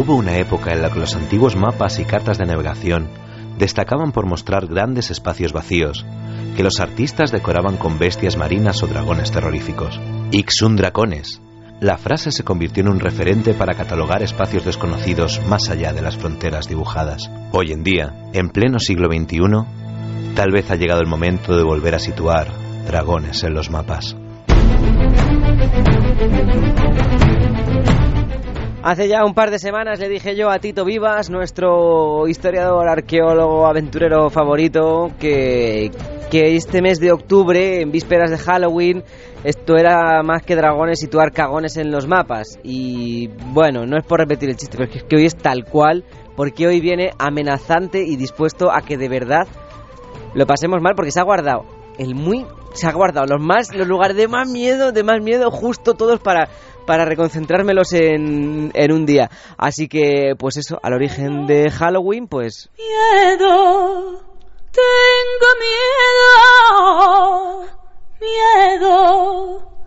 Hubo una época en la que los antiguos mapas y cartas de navegación destacaban por mostrar grandes espacios vacíos, que los artistas decoraban con bestias marinas o dragones terroríficos. Ixun dracones. La frase se convirtió en un referente para catalogar espacios desconocidos más allá de las fronteras dibujadas. Hoy en día, en pleno siglo XXI, tal vez ha llegado el momento de volver a situar dragones en los mapas. Hace ya un par de semanas le dije yo a Tito Vivas, nuestro historiador, arqueólogo, aventurero favorito, que, que este mes de octubre, en vísperas de Halloween, esto era más que dragones situar cagones en los mapas. Y bueno, no es por repetir el chiste, pero es que hoy es tal cual, porque hoy viene amenazante y dispuesto a que de verdad lo pasemos mal, porque se ha guardado el muy se ha guardado los más los lugares de más miedo de más miedo justo todos para para reconcentrármelos en, en un día. Así que, pues eso, al origen de Halloween, pues... Miedo, tengo miedo, miedo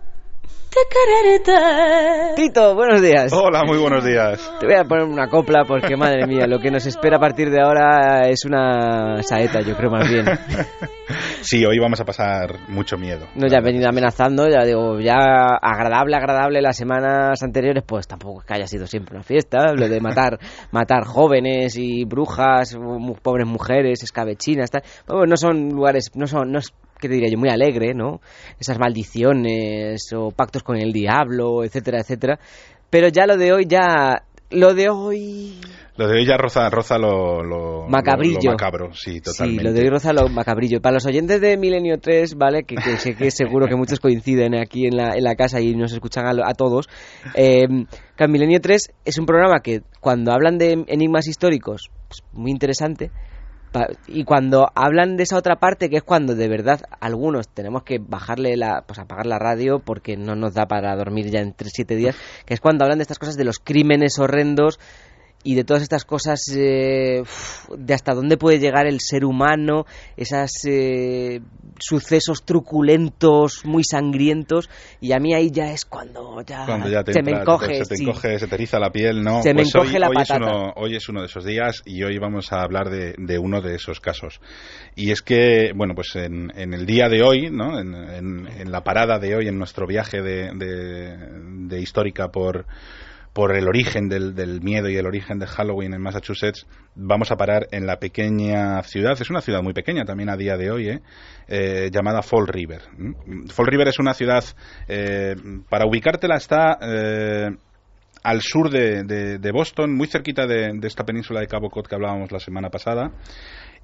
de quererte. Tito, buenos días. Hola, muy buenos días. Te voy a poner una copla porque, madre mía, lo que nos espera a partir de ahora es una saeta, yo creo más bien. Sí, hoy vamos a pasar mucho miedo. No, ya he venido amenazando, ya digo, ya agradable, agradable las semanas anteriores, pues tampoco es que haya sido siempre una fiesta, lo de matar, matar jóvenes y brujas, pobres mujeres, escabechinas, tal. Bueno, no son lugares, no son, no es, ¿qué te diría yo? Muy alegre, ¿no? Esas maldiciones o pactos con el diablo, etcétera, etcétera. Pero ya lo de hoy, ya, lo de hoy... Lo de hoy ya roza, roza lo, lo- Macabrillo. lo- lo macabro, sí, totalmente. Sí, lo de hoy roza lo macabrillo. Para los oyentes de Milenio 3, ¿vale? Que, que sé que seguro que muchos coinciden aquí en la, en la casa y nos escuchan a, a todos. Eh, que Milenio 3 es un programa que cuando hablan de enigmas históricos, pues, muy interesante. Y cuando hablan de esa otra parte, que es cuando de verdad algunos tenemos que bajarle la, pues apagar la radio porque no nos da para dormir ya en 3-7 días, que es cuando hablan de estas cosas de los crímenes horrendos y de todas estas cosas eh, de hasta dónde puede llegar el ser humano, esos sucesos truculentos, muy sangrientos, y a mí ahí ya es cuando ya, Cuando ya te se me entra- encoge. se te sí. encoge, se te eriza la piel, ¿no? Se me Pues encoge hoy, la hoy es uno, hoy es uno de esos días y hoy vamos a hablar de, de uno de esos casos. Y es que, bueno, pues en, en el día de hoy, ¿no? En, en- en la parada de hoy, en nuestro viaje de, de- de histórica por por el origen del, del miedo y el origen de Halloween en Massachusetts, vamos a parar en la pequeña ciudad, es una ciudad muy pequeña también a día de hoy, ¿eh? Eh, llamada Fall River. Fall River es una ciudad, eh, para ubicártela está al sur de, Boston, muy cerquita de, de esta península de Cabo Cod que hablábamos la semana pasada.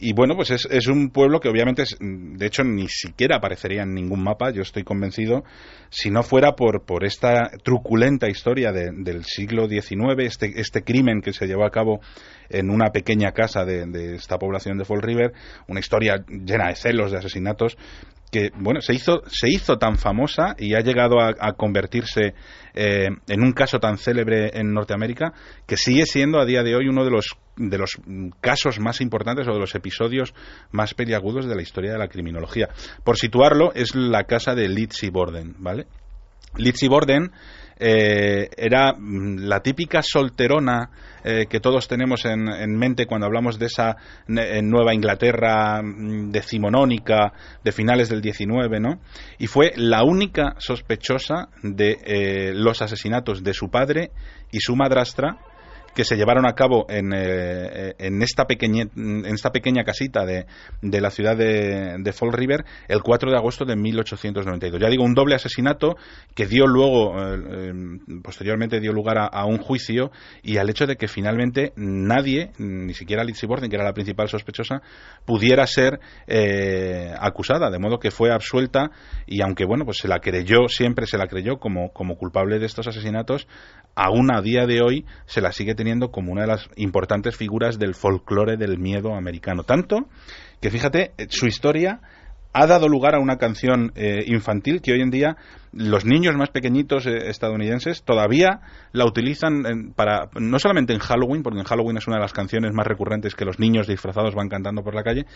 Y bueno, pues es, es un pueblo que obviamente, de hecho, ni siquiera aparecería en ningún mapa, yo estoy convencido, si no fuera por, por esta truculenta historia de- del siglo XIX, este, este crimen que se llevó a cabo en una pequeña casa de esta población de Fall River, una historia llena de celos, de asesinatos, que bueno se hizo se hizo tan famosa y ha llegado a, a convertirse eh, en un caso tan célebre en Norteamérica que sigue siendo a día de hoy uno de los de los mm, casos más importantes o de los episodios más peliagudos de la historia de la criminología. Por situarlo, es la casa de Lizzie Borden, ¿vale? Lizzie Borden eh, era mm, la típica solterona eh, que todos tenemos en, en mente cuando hablamos de esa Nueva Inglaterra mm, decimonónica de finales del 19, ¿no? Y fue la única sospechosa de eh, los asesinatos de su padre y su madrastra que se llevaron a cabo en, eh, en, esta, pequeñe- en esta pequeña casita de, de la ciudad de, de Fall River el 4 de agosto de 1892. Ya digo, un doble asesinato que dio luego, eh, eh, posteriormente dio lugar a, un juicio y al hecho de que finalmente nadie, ni siquiera Lizzie Borden, que era la principal sospechosa, pudiera ser eh, acusada, de modo que fue absuelta y aunque bueno, pues se la creyó, siempre se la creyó como, como culpable de estos asesinatos, aún a día de hoy se la sigue teniendo como una de las importantes figuras del folclore del miedo americano. Tanto que fíjate, eh, su historia ha dado lugar a una canción eh, infantil que hoy en día los niños más pequeñitos eh, estadounidenses todavía la utilizan en- para no solamente en Halloween, porque en Halloween es una de las canciones más recurrentes que los niños disfrazados van cantando por la calle,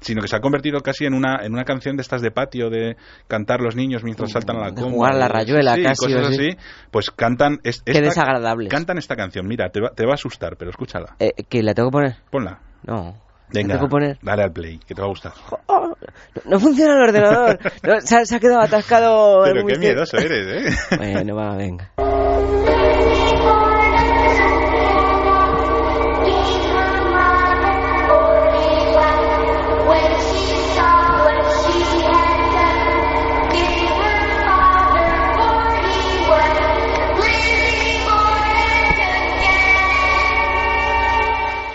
sino que se ha convertido casi en una en una canción de estas de patio de cantar los niños mientras saltan a la De jugar a la rayuela sí, casi, cosas así. así, pues cantan es- Qué esta- desagradables. cantan esta canción. Mira, te va, te va a asustar, pero escúchala. Eh, ¿Que la tengo que poner? Ponla. No. Venga, ¿La tengo que poner? dale al play, que te va a gustar. Oh, no, no funciona el ordenador. No, se, ha, se ha quedado atascado. Pero qué miedoso eres, ¿eh? Bueno, va, venga.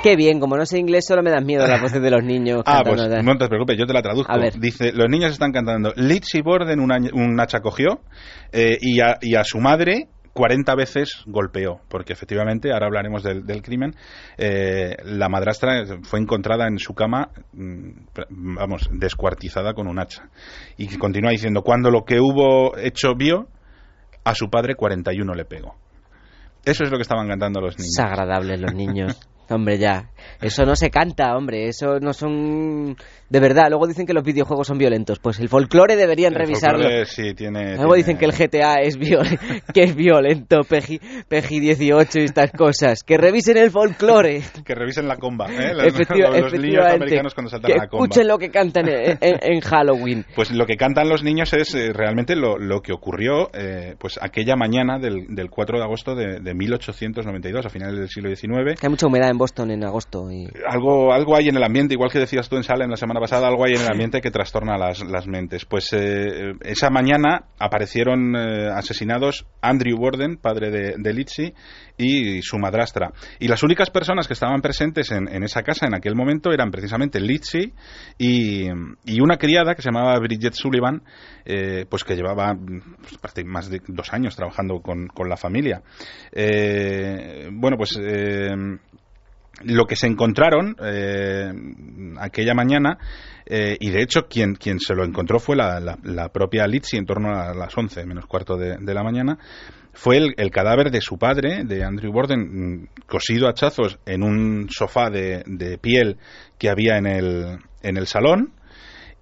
Qué bien, como no sé inglés, solo me dan miedo las voces de los niños. Ah, cantando pues no te preocupes, yo te la traduzco. A ver. Dice, los niños están cantando Litzy Borden un, año- un hacha cogió eh, y, a, y a su madre 40 veces golpeó, porque efectivamente, ahora hablaremos del, del crimen, eh, la madrastra fue encontrada en su cama, mm, vamos, descuartizada con un hacha. Y continúa diciendo, cuando lo que hubo hecho vio, a su padre 41 le pegó. Eso es lo que estaban cantando los niños. Desagradables los niños. Hombre, ya. Eso no se canta, hombre. Eso no son... De verdad, luego dicen que los videojuegos son violentos. Pues el folclore deberían El revisarlo. folclore sí tiene... Luego tiene- dicen que el GTA es, viol- que es violento, PEGI, PEGI 18 y estas cosas. Que revisen el folclore. Que revisen la comba, ¿eh? Los, Efectiva- los niños americanos cuando saltan que a la comba. escuchen lo que cantan en, en- en Halloween. Pues lo que cantan los niños es eh, realmente lo, lo que ocurrió eh, pues aquella mañana del, del 4 de agosto de, de 1892, a finales del siglo XIX. Que hay mucha humedad en Boston en agosto. Y... Algo, algo hay en el ambiente, igual que decías tú en Salem la semana pasada, algo hay en el ambiente que trastorna las, las mentes. Pues eh, esa mañana aparecieron eh, asesinados Andrew Borden, padre de, de Litzy, y su madrastra. Y las únicas personas que estaban presentes en, en esa casa en aquel momento eran precisamente Litzy y, y una criada que se llamaba Bridget Sullivan, eh, pues que llevaba pues, más de dos años trabajando con, con la familia. Eh, bueno, pues lo que se encontraron eh, aquella mañana, eh, y de hecho quien, quien se lo encontró fue la, la- la propia Litzy en torno a las 11 menos cuarto de, de la mañana, fue el, el cadáver de su padre, de Andrew Borden, mm, cosido a hachazos en un sofá de, de piel que había en el, en el salón,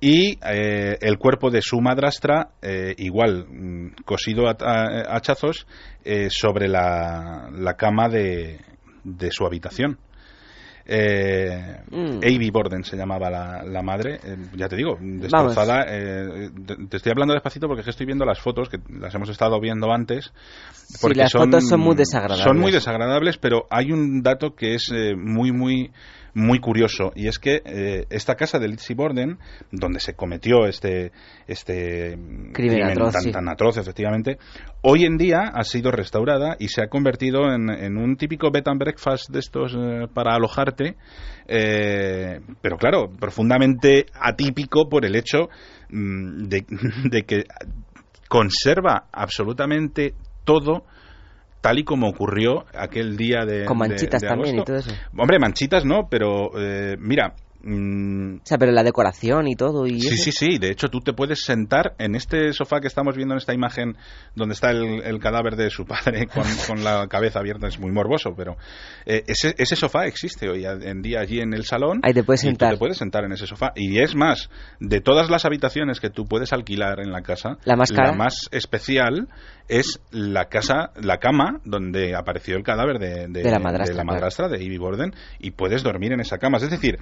y eh, el cuerpo de su madrastra, eh, igual, mm, cosido a, a- eh, sobre la, la cama de, de su habitación. Eh, Mm. Borden se llamaba la, la madre, eh, ya te digo, destrozada. eh, te, te estoy hablando despacito porque es que estoy viendo las fotos, que las hemos estado viendo antes. Porque las fotos son muy desagradables. Son muy desagradables, pero hay un dato que es eh, muy, muy, muy curioso, y es que eh, esta casa de Litzy Borden, donde se cometió este, este Crimen atroz, tan, sí. tan atroz, efectivamente, hoy en día ha sido restaurada y se ha convertido en, en un típico bed and breakfast de estos eh, para alojarte, eh, pero claro, profundamente atípico por el hecho mm, de, de que conserva absolutamente todo tal y como ocurrió aquel día de Con manchitas de también y todo eso. Hombre, manchitas no, pero eh, mira, mm, O sea, pero la decoración y todo. Y Sí, eso. sí, sí. De hecho, tú te puedes sentar en este sofá que estamos viendo en esta imagen donde está el, el cadáver de su padre con, con la cabeza abierta. Es muy morboso, pero eh, ese, ese sofá existe hoy en día allí en el salón. Ahí te puedes y tú sentar. te puedes sentar en ese sofá. Y es más, de todas las habitaciones que tú puedes alquilar en la casa, ¿La más cara? más especial es la casa, la cama donde apareció el cadáver de, De la madrastra, de la claro. madrastra de Ivy Borden y puedes dormir en esa cama. Es decir,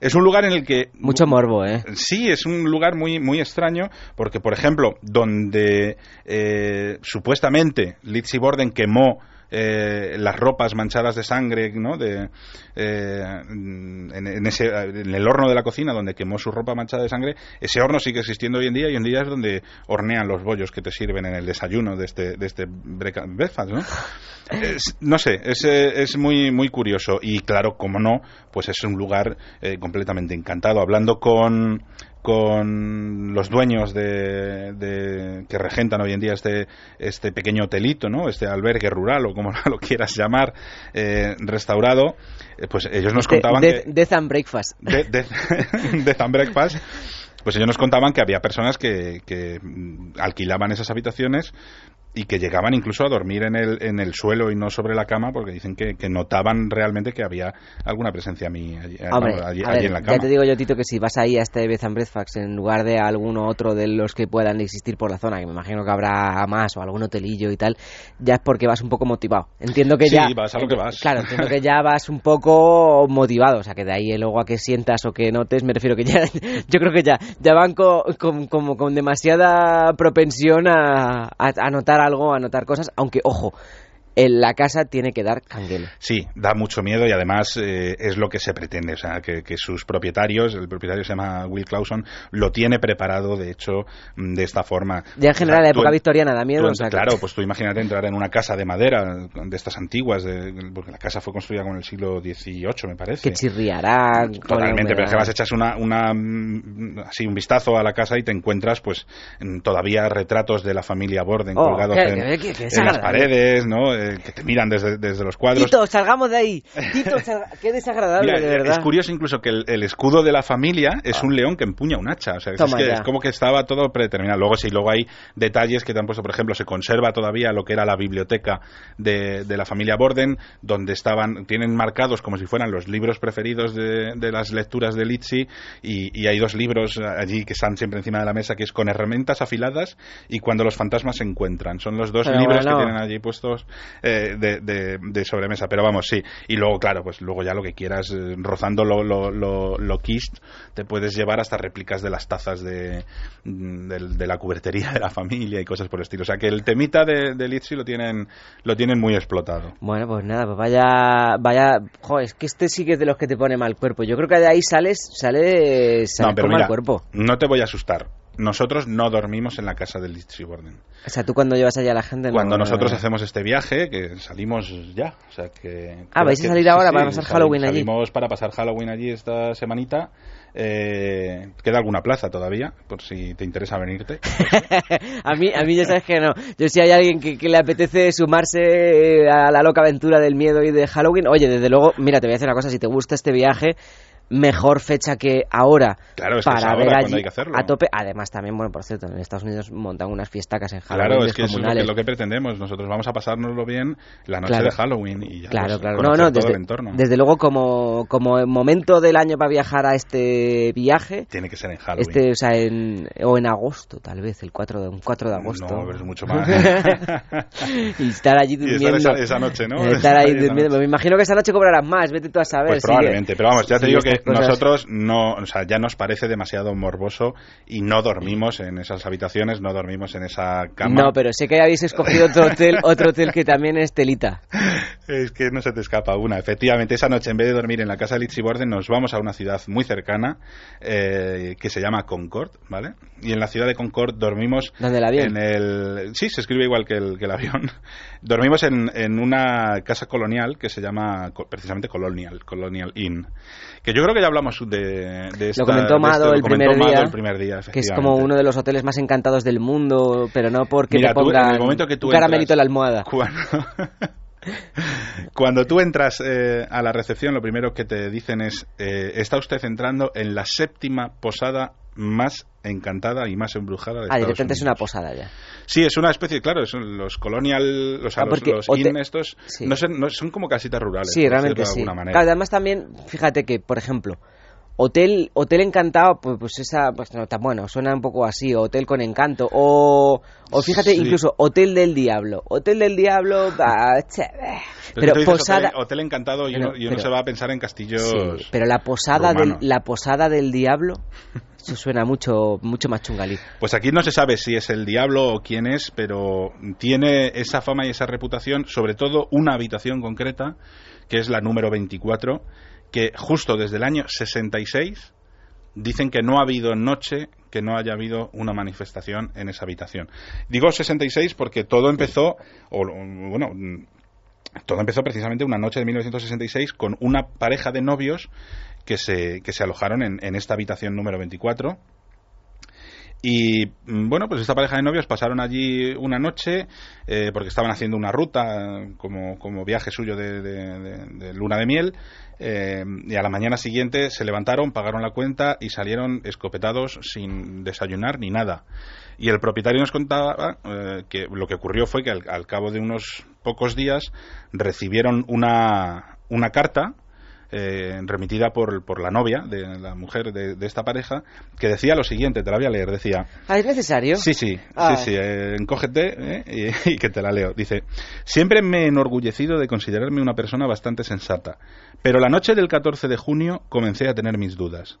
es un lugar en el que Mucho morbo, ¿eh? Sí, es un lugar muy, muy extraño porque, por ejemplo, donde eh, supuestamente Litzy Borden quemó eh, las ropas manchadas de sangre, ¿no? De, eh, en, en ese, en el horno de la cocina donde quemó su ropa manchada de sangre, ese horno sigue existiendo hoy en día y hoy en día es donde hornean los bollos que te sirven en el desayuno de este, de este breakfast, ¿no? Es- no sé, es, eh, es muy, muy curioso y claro, como no, pues es un lugar eh, completamente encantado. Hablando con, con los dueños de, de- que regentan hoy en día este, este pequeño hotelito, ¿no? este albergue rural o como lo quieras llamar, eh, restaurado, eh, pues ellos nos De- contaban que... Death and Breakfast. De, de, Death and Breakfast, Pues ellos nos contaban que había personas que, que mm, alquilaban esas habitaciones y que llegaban incluso a dormir en el, en el suelo y no sobre la cama porque dicen que, que notaban realmente que había alguna presencia mí allí, Hombre, allí- a allí ver, en la cama. ya te digo yo, Tito, que si vas ahí a este Bed and Breakfast en lugar de a alguno otro de los que puedan existir por la zona, que me imagino que habrá más o algún hotelillo y tal, ya es porque vas un poco motivado. Entiendo que Sí, ya... vas a lo que vas. Claro, entiendo que ya vas un poco motivado, o sea, que de ahí luego a que sientas o que notes, me refiero que ya... Yo creo que ya, ya van co- con, como con demasiada propensión a, a, a notar algo, a notar cosas, aunque, ojo, en la casa tiene que dar canguelo. Sí, da mucho miedo y además eh, es lo que se pretende, o sea, que, que sus propietarios, el propietario se llama Will Clauson, lo tiene preparado, de hecho, mm, de esta forma. Ya en general, O sea, la época victoriana da miedo. tú en- o sea, que- claro, pues tú imagínate entrar en una casa de madera, de estas antiguas, de- porque la casa fue construida con el siglo XVIII, me parece. que chirriará. Totalmente, pero es que vas echas una, una mm, así un vistazo a la casa y te encuentras pues todavía retratos de la familia Borden Oh, colgados en, las paredes, ¿no? Eh, que te miran desde, desde los cuadros. Tito, salgamos de ahí. Tito, salga- qué desagradable, Mira, de verdad. es curioso incluso que el, el escudo de la familia es un león que empuña un hacha. O sea, es, que como que estaba todo predeterminado. Luego sí, luego hay detalles que te han puesto, por ejemplo, se conserva todavía lo que era la biblioteca de, de la familia Borden, donde estaban, tienen marcados como si fueran los libros preferidos de, de las lecturas de Litsi, y, y hay dos libros allí que están siempre encima de la mesa, que es con herramientas afiladas y cuando los fantasmas se encuentran. Son los dos Pero libros bueno. que tienen allí puestos eh, de, de- de sobremesa. Pero vamos, sí. Y luego, claro, pues luego ya lo que quieras, eh, rozando lo, lo, lo, lo te puedes llevar hasta réplicas de las tazas de, mm, del- de, la cubertería de la familia y cosas por el estilo. O sea que el temita de, de Litsi lo tienen, lo tienen muy explotado. Bueno, pues nada, pues vaya, vaya, joder, es que este sí que es de los que te pone mal cuerpo. Yo creo que de ahí sales, sales, sales No, pero con mal cuerpo. no te voy a asustar. Nosotros no dormimos en la casa de Litsi Borden. O sea, tú cuando llevas allá a la gente... no- Cuando no- nosotros hacemos este viaje, que salimos ya, o sea que... Ah, vais a que- salir ahora sí, para pasar Halloween allí. Salimos para pasar Halloween allí esta semanita. Eh, queda alguna plaza todavía, por si te interesa venirte. a mí, a mí ya sabes que no. Yo si hay alguien que, que le apetece sumarse eh, a la loca aventura del miedo y de Halloween, oye, desde luego, mira, te voy a decir una cosa, si te gusta este viaje, mejor fecha que ahora Claro, es que es para ahora ver allí hay que hacerlo. a tope. Además, también, bueno, por cierto, en Estados Unidos montan unas fiestacas en Halloween Claro, es que eso es lo que, descomunales. lo que pretendemos. Nosotros vamos a pasárnoslo bien la noche Claro. de Halloween y ya Claro, pues, claro. No, no, todo desde, el entorno. desde luego como, como momento del año para viajar a este viaje, Tiene que ser en Halloween. este, o sea, en, o en agosto, tal vez, el 4 de, un 4 de agosto. No, pero es mucho más. y estar allí Y estar durmiendo. esa- esa noche, ¿no? Estar ahí durmiendo. Me imagino que esa noche cobrarás más, vete tú a saber. Pues probablemente, pero vamos, ya te digo que cosas. nosotros no, o sea, ya nos parece demasiado morboso y no dormimos en esas habitaciones, no dormimos en esa cama. No, pero sé que habéis escogido otro hotel, otro hotel que también es telita. Es que no se te escapa una. Efectivamente, esa noche, en vez de dormir en la casa de Litsi Borden, nos vamos a una ciudad muy cercana eh, que se llama Concord, ¿vale? Y en la ciudad de Concord dormimos. ¿Dónde el avión? En el, sí, se escribe igual que el, que el avión. Dormimos en, en una casa colonial que se llama precisamente Colonial, Colonial Inn. Que yo creo que ya hablamos de, de esta, Lo comentó de Mado el primer Mado día, el primer día, Que es como uno de los hoteles más encantados del mundo, pero no porque Mira, te tú, en pongan el momento que tú un caramelito entras- en la almohada. Cuando, cuando tú entras eh, a la recepción, lo primero que te dicen es: eh, está usted entrando en la séptima posada más encantada y más embrujada de Ah, Estados directamente es una Unidos. posada ya. Sí, es una especie, claro, son los colonial, sea, Ah, los, los estos, sí. no, son, no- son como casitas rurales. Sí, realmente sí. alguna manera. Claro, además también, fíjate que, por ejemplo, Hotel, hotel Encantado, pues, pues esa, pues no tan bueno, suena un poco así, Hotel con Encanto, o, o fíjate, Sí. incluso Hotel del Diablo. Hotel del Diablo, bah, eh. Pero, posada... Hotel, hotel encantado y uno, y uno pero- se va a pensar en castillos. Sí, pero la posada, del, la posada del Diablo, eso suena mucho, mucho más chungalí. Pues aquí no se sabe si es el diablo o quién es, pero tiene esa fama y esa reputación, sobre todo una habitación concreta, que es la número 24, que justo desde el año 66 dicen que no ha habido noche que no haya habido una manifestación en esa habitación. Digo 66 porque todo empezó, o bueno, todo empezó precisamente una noche de 1966 con una pareja de novios que se, que se alojaron en, en esta habitación número 24 Y mm, bueno, pues esta pareja de novios pasaron allí una noche eh, porque estaban haciendo una ruta como, como viaje suyo de luna de miel. eh, y a la mañana siguiente se levantaron, pagaron la cuenta y salieron escopetados sin desayunar ni nada. Y el propietario nos contaba eh, que lo que ocurrió fue que al, al cabo de unos pocos días recibieron una, una carta eh, remitida por, por la novia de la mujer de, de esta pareja que decía lo siguiente, te la voy a leer, decía... Ah, ¿es necesario? Sí, sí, Ah. sí, sí, eh, encógete eh, y, y que te la leo. Dice, siempre me he enorgullecido de considerarme una persona bastante sensata, pero la noche del 14 de junio comencé a tener mis dudas.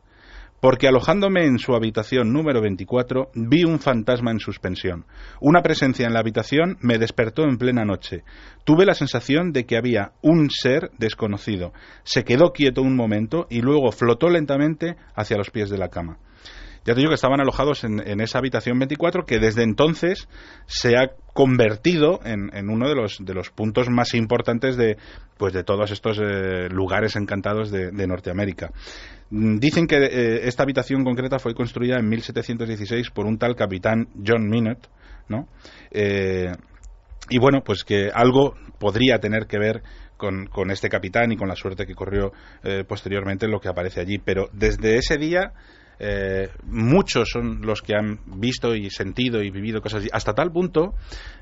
Porque alojándome en su habitación número 24 vi un fantasma en suspensión. Una presencia en la habitación me despertó en plena noche. Tuve la sensación de que había un ser desconocido. Se quedó quieto un momento y luego flotó lentamente hacia los pies de la cama. Ya te digo que estaban alojados en, en esa habitación 24 que desde entonces se ha convertido en, uno de los, puntos más importantes de, pues de todos estos eh, lugares encantados de, de Norteamérica. Mm, Dicen que eh, esta habitación concreta fue construida en 1716 por un tal capitán John Minot, ¿no? Eh, y bueno, pues que algo podría tener que ver con, con este capitán y con la suerte que corrió eh, posteriormente lo que aparece allí. Pero desde ese día eh, muchos son los que han visto y sentido y vivido cosas así, hasta tal punto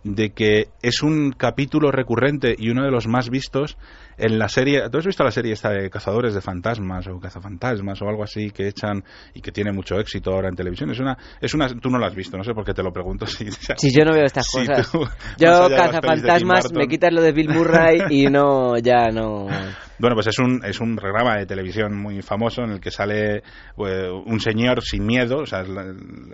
de que es un capítulo recurrente y uno de los más vistos en la serie. ¿Tú has visto la serie esta de Cazadores de Fantasmas o Cazafantasmas o algo así que echan y que tiene mucho éxito ahora en televisión? Es una, es una, tú no la has visto, no sé por qué te lo pregunto. Si, Si yo no veo estas si cosas. tú, Yo, cazafantasmas, me quitas lo de Bill Murray y no, ya no. Bueno, pues es un, es un programa de televisión muy famoso en el que sale eh, un señor sin miedo, o sea,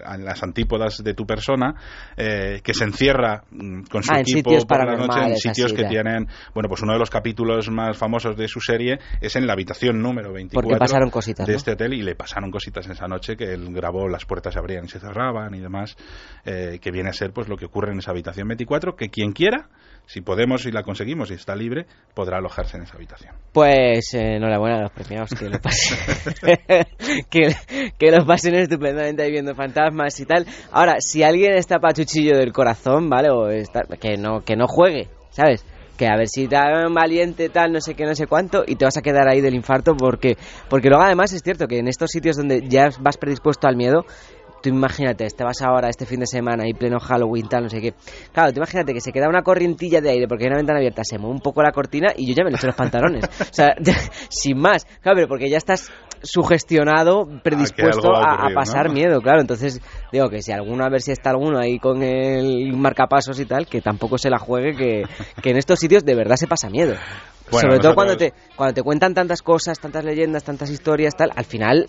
a las antípodas de tu persona, eh, que se encierra mm, con su Ah, en equipo por la noche en sitios así, que ya. tienen, bueno, pues uno de los capítulos más famosos de su serie es en la habitación número 24 Porque pasaron cositas, de ¿no? este hotel y le pasaron cositas esa noche que él grabó, las puertas se abrían y se cerraban y demás, eh, que viene a ser pues lo que ocurre en esa habitación 24, que quien quiera, si podemos y la conseguimos y está libre, podrá alojarse en esa habitación. Pues eh, enhorabuena a los premiados, que lo pasen, que, que lo pasen estupendamente ahí viendo fantasmas y tal. Ahora, si alguien está pachuchillo del corazón, ¿vale? O está, que no que no juegue, ¿sabes? Que a ver si tan valiente, tal, no sé qué, no sé cuánto, y te vas a quedar ahí del infarto porque, porque luego además es cierto que en estos sitios donde ya vas predispuesto al miedo, tú imagínate, te vas ahora este fin de semana y pleno Halloween, tal, no sé qué. Claro, tú imagínate que se queda una corrientilla de aire porque hay una ventana abierta, se mueve un poco la cortina y yo ya me le echo los pantalones. O sea, sin más. Claro, pero porque ya estás sugestionado, predispuesto algo va a pasar ¿no? miedo, claro. Entonces, digo que si alguno, a ver si está alguno ahí con el marcapasos y tal, que tampoco se la juegue, que, que en estos sitios de verdad se pasa miedo. Bueno, Sobre todo cuando te, cuando te cuentan tantas cosas, tantas leyendas, tantas historias, tal, al final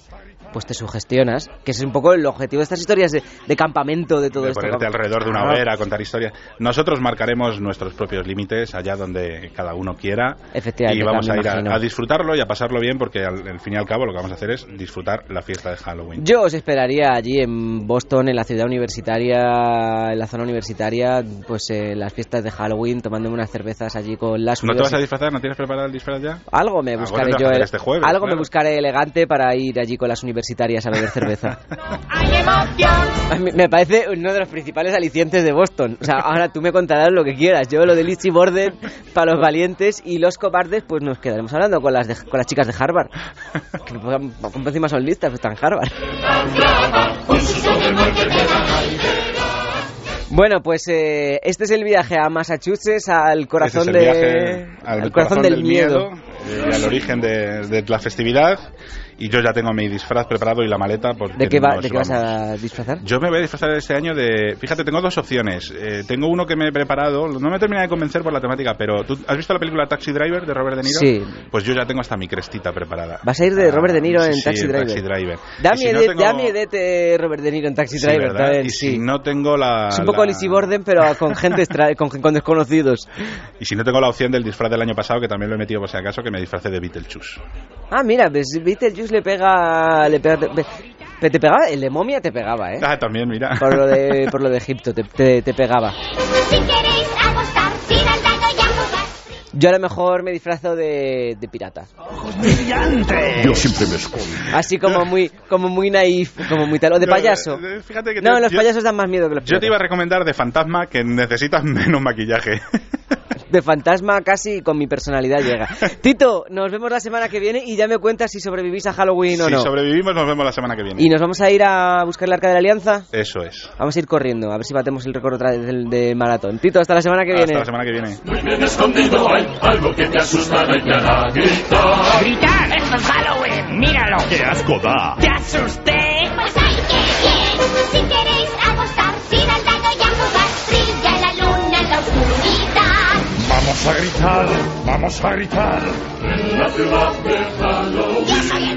pues te sugestionas, que es un poco el objetivo de estas historias de, de campamento, de todo de esto. ponerte alrededor de una Claro. hoguera, contar historias. Nosotros marcaremos nuestros propios límites allá donde cada uno quiera Efectivamente, y vamos a ir a, disfrutarlo y a pasarlo bien porque al, al fin y al cabo lo que vamos a hacer es disfrutar la fiesta de Halloween. Yo os esperaría allí en Boston, en la ciudad universitaria, en la zona universitaria, pues eh, las fiestas de Halloween, tomándome unas cervezas allí con las ¿No te vas a disfrazar? ¿No tienes preparado el disfraz ya? Algo me Ah, buscaré yo, este jueves, algo me buscaré elegante para ir allí con las universitarias a beber cerveza. A mí me parece uno de los principales alicientes de Boston. O sea, ahora tú me contarás lo que quieras. Yo lo de Lizzie Borden para los valientes y los cobardes, pues nos quedaremos hablando con las, de- con las chicas de Harvard. Que por encima son listas, pues están en Harvard. Bueno, pues eh, este es el viaje a Massachusetts, al corazón, Ese es el de, viaje al corazón, del, miedo. eh, y al origen de, de la festividad. Y yo ya tengo mi disfraz preparado y la maleta. Porque ¿De qué, va- de qué vas a disfrazar? Yo me voy a disfrazar este año de... Fíjate, tengo dos opciones. Eh, tengo uno que me he preparado, no me termina de convencer por la temática, pero ¿tú has visto la película Taxi Driver de Robert De Niro? Sí. Pues yo ya tengo hasta mi crestita preparada. Vas a ir de Ah, Robert De Niro en sí, sí, Taxi Driver. Taxi Driver. Da Y si no tengo- Robert De Niro en Taxi Sí, Driver Y si no tengo la... es un poco la- Lizzie Borden, pero con gente extra- con, con desconocidos. Y si no tengo la opción del disfraz del año pasado, que también lo he metido por si acaso, que me disfracé de Beetlejuice. Ah, mira, ves, Beetlejuice le pega... Le pega te, pe- te pegaba, el de momia te pegaba, ¿eh? Ah, también, mira. Por lo de, por lo de Egipto, te, te, te pegaba. Si queréis apostar. Yo a lo mejor me disfrazo de, de pirata. Yo siempre me escondo. Así como muy, como muy naif, como muy tal. O de No, payaso. eh, Fíjate que No, te- los yo- payasos dan más miedo que los Yo te iba a piratas. recomendar de fantasma que necesitas menos maquillaje. De fantasma casi con mi personalidad llega. Tito, nos vemos la semana que viene y ya me cuentas si sobrevivís a Halloween o si no. sobrevivimos, nos vemos la semana que viene. Y nos vamos a ir a buscar el arca de la alianza. Eso es. Vamos a ir corriendo, a ver si batemos el récord otra vez del de maratón. Tito, hasta la semana que viene. Hasta la semana que viene. Muy bien escondido hay algo que te asustará y te hará gritar. ¡Gritar! ¡Esto es Halloween! ¡Míralo! ¡Qué asco da! ¡Te asusté! Vamos a gritar, vamos a gritar. En la ciudad de Halloween.